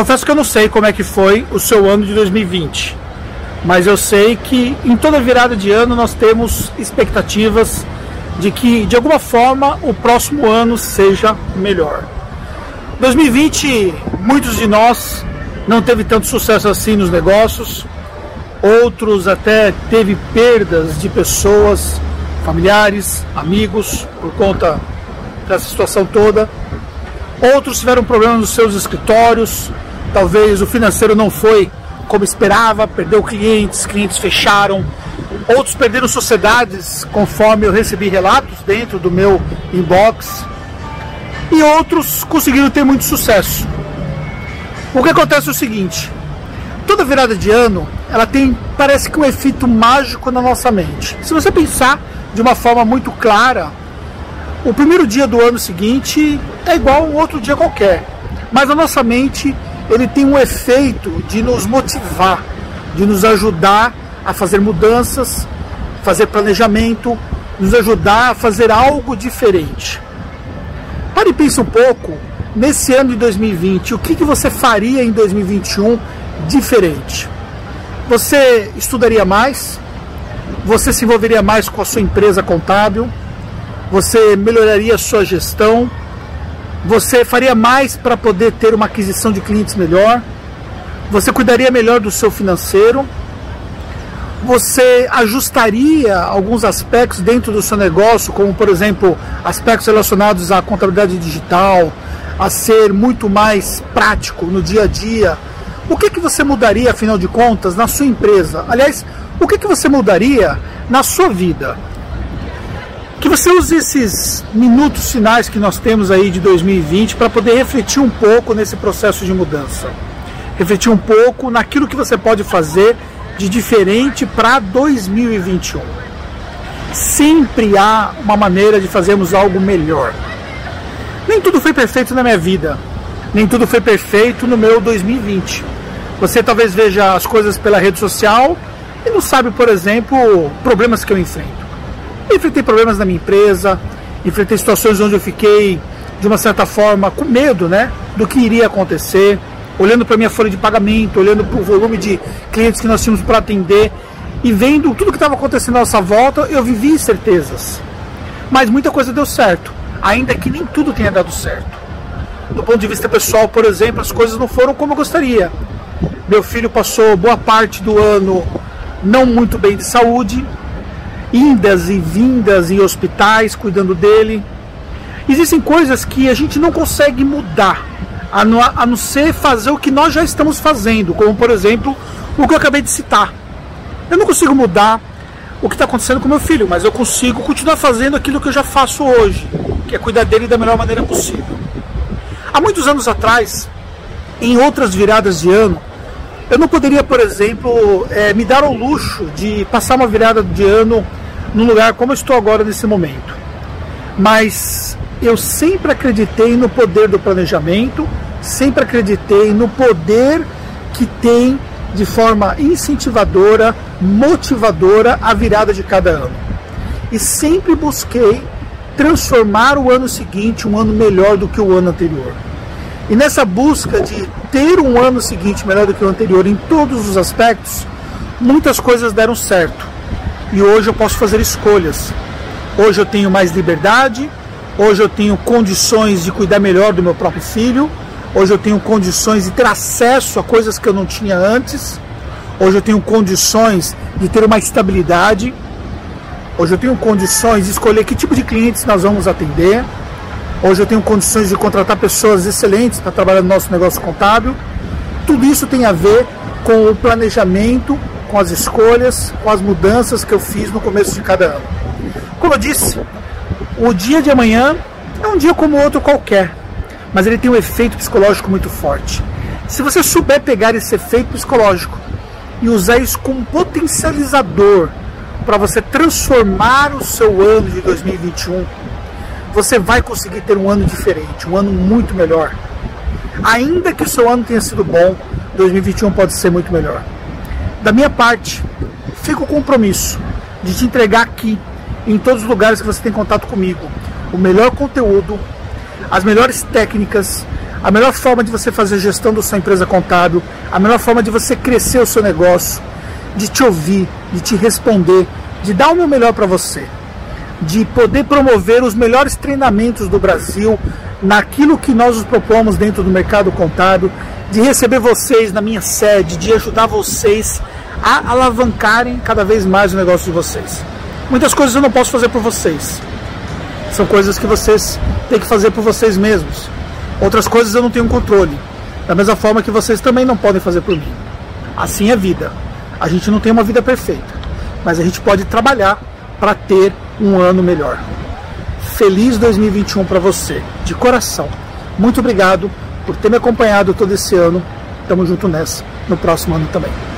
confesso que eu não sei como é que foi o seu ano de 2020, mas eu sei que em toda virada de ano nós temos expectativas de que de alguma forma o próximo ano seja melhor. 2020, muitos de nós não teve tanto sucesso assim nos negócios, outros até teve perdas de pessoas, familiares, amigos por conta dessa situação toda. Outros tiveram problemas nos seus escritórios, talvez o financeiro não foi como esperava, perdeu clientes, clientes fecharam. Outros perderam sociedades, conforme eu recebi relatos dentro do meu inbox. E outros conseguiram ter muito sucesso. O que acontece é o seguinte: toda virada de ano, ela tem, parece que um efeito mágico na nossa mente. Se você pensar de uma forma muito clara, o primeiro dia do ano seguinte é igual a um outro dia qualquer, mas a nossa mente ele tem um efeito de nos motivar, de nos ajudar a fazer mudanças, fazer planejamento, nos ajudar a fazer algo diferente. Pare e pense um pouco nesse ano de 2020, o que, que você faria em 2021 diferente? Você estudaria mais? Você se envolveria mais com a sua empresa contábil? você melhoraria a sua gestão, você faria mais para poder ter uma aquisição de clientes melhor, você cuidaria melhor do seu financeiro, você ajustaria alguns aspectos dentro do seu negócio, como por exemplo aspectos relacionados à contabilidade digital, a ser muito mais prático no dia a dia. O que, que você mudaria, afinal de contas, na sua empresa? Aliás, o que, que você mudaria na sua vida? Que você use esses minutos finais que nós temos aí de 2020 para poder refletir um pouco nesse processo de mudança. Refletir um pouco naquilo que você pode fazer de diferente para 2021. Sempre há uma maneira de fazermos algo melhor. Nem tudo foi perfeito na minha vida, nem tudo foi perfeito no meu 2020. Você talvez veja as coisas pela rede social e não sabe, por exemplo, problemas que eu enfrento enfrentei problemas na minha empresa, enfrentei situações onde eu fiquei, de uma certa forma, com medo né, do que iria acontecer, olhando para a minha folha de pagamento, olhando para o volume de clientes que nós tínhamos para atender e vendo tudo que estava acontecendo à nossa volta, eu vivi incertezas. Mas muita coisa deu certo, ainda que nem tudo tenha dado certo. Do ponto de vista pessoal, por exemplo, as coisas não foram como eu gostaria. Meu filho passou boa parte do ano não muito bem de saúde, indas e vindas em hospitais cuidando dele. Existem coisas que a gente não consegue mudar, a não, a não ser fazer o que nós já estamos fazendo, como por exemplo o que eu acabei de citar. Eu não consigo mudar o que está acontecendo com meu filho, mas eu consigo continuar fazendo aquilo que eu já faço hoje, que é cuidar dele da melhor maneira possível. Há muitos anos atrás, em outras viradas de ano, eu não poderia, por exemplo, é, me dar ao luxo de passar uma virada de ano num lugar como eu estou agora nesse momento. Mas eu sempre acreditei no poder do planejamento, sempre acreditei no poder que tem de forma incentivadora, motivadora a virada de cada ano. E sempre busquei transformar o ano seguinte um ano melhor do que o ano anterior. E nessa busca de ter um ano seguinte melhor do que o anterior em todos os aspectos, muitas coisas deram certo e hoje eu posso fazer escolhas. Hoje eu tenho mais liberdade, hoje eu tenho condições de cuidar melhor do meu próprio filho, hoje eu tenho condições de ter acesso a coisas que eu não tinha antes, hoje eu tenho condições de ter uma estabilidade, hoje eu tenho condições de escolher que tipo de clientes nós vamos atender, hoje eu tenho condições de contratar pessoas excelentes para trabalhar no nosso negócio contábil. Tudo isso tem a ver com o planejamento com as escolhas, com as mudanças que eu fiz no começo de cada ano. Como eu disse, o dia de amanhã é um dia como outro qualquer, mas ele tem um efeito psicológico muito forte. Se você souber pegar esse efeito psicológico e usar isso como potencializador para você transformar o seu ano de 2021, você vai conseguir ter um ano diferente, um ano muito melhor. Ainda que o seu ano tenha sido bom, 2021 pode ser muito melhor. Da minha parte, fica o compromisso de te entregar aqui, em todos os lugares que você tem contato comigo, o melhor conteúdo, as melhores técnicas, a melhor forma de você fazer gestão da sua empresa contábil, a melhor forma de você crescer o seu negócio, de te ouvir, de te responder, de dar o meu melhor para você, de poder promover os melhores treinamentos do Brasil naquilo que nós nos propomos dentro do mercado contábil, de receber vocês na minha sede, de ajudar vocês a alavancarem cada vez mais o negócio de vocês. Muitas coisas eu não posso fazer por vocês. São coisas que vocês têm que fazer por vocês mesmos. Outras coisas eu não tenho controle. Da mesma forma que vocês também não podem fazer por mim. Assim é vida. A gente não tem uma vida perfeita, mas a gente pode trabalhar para ter um ano melhor. Feliz 2021 para você, de coração. Muito obrigado por ter me acompanhado todo esse ano. Tamo junto nessa, no próximo ano também.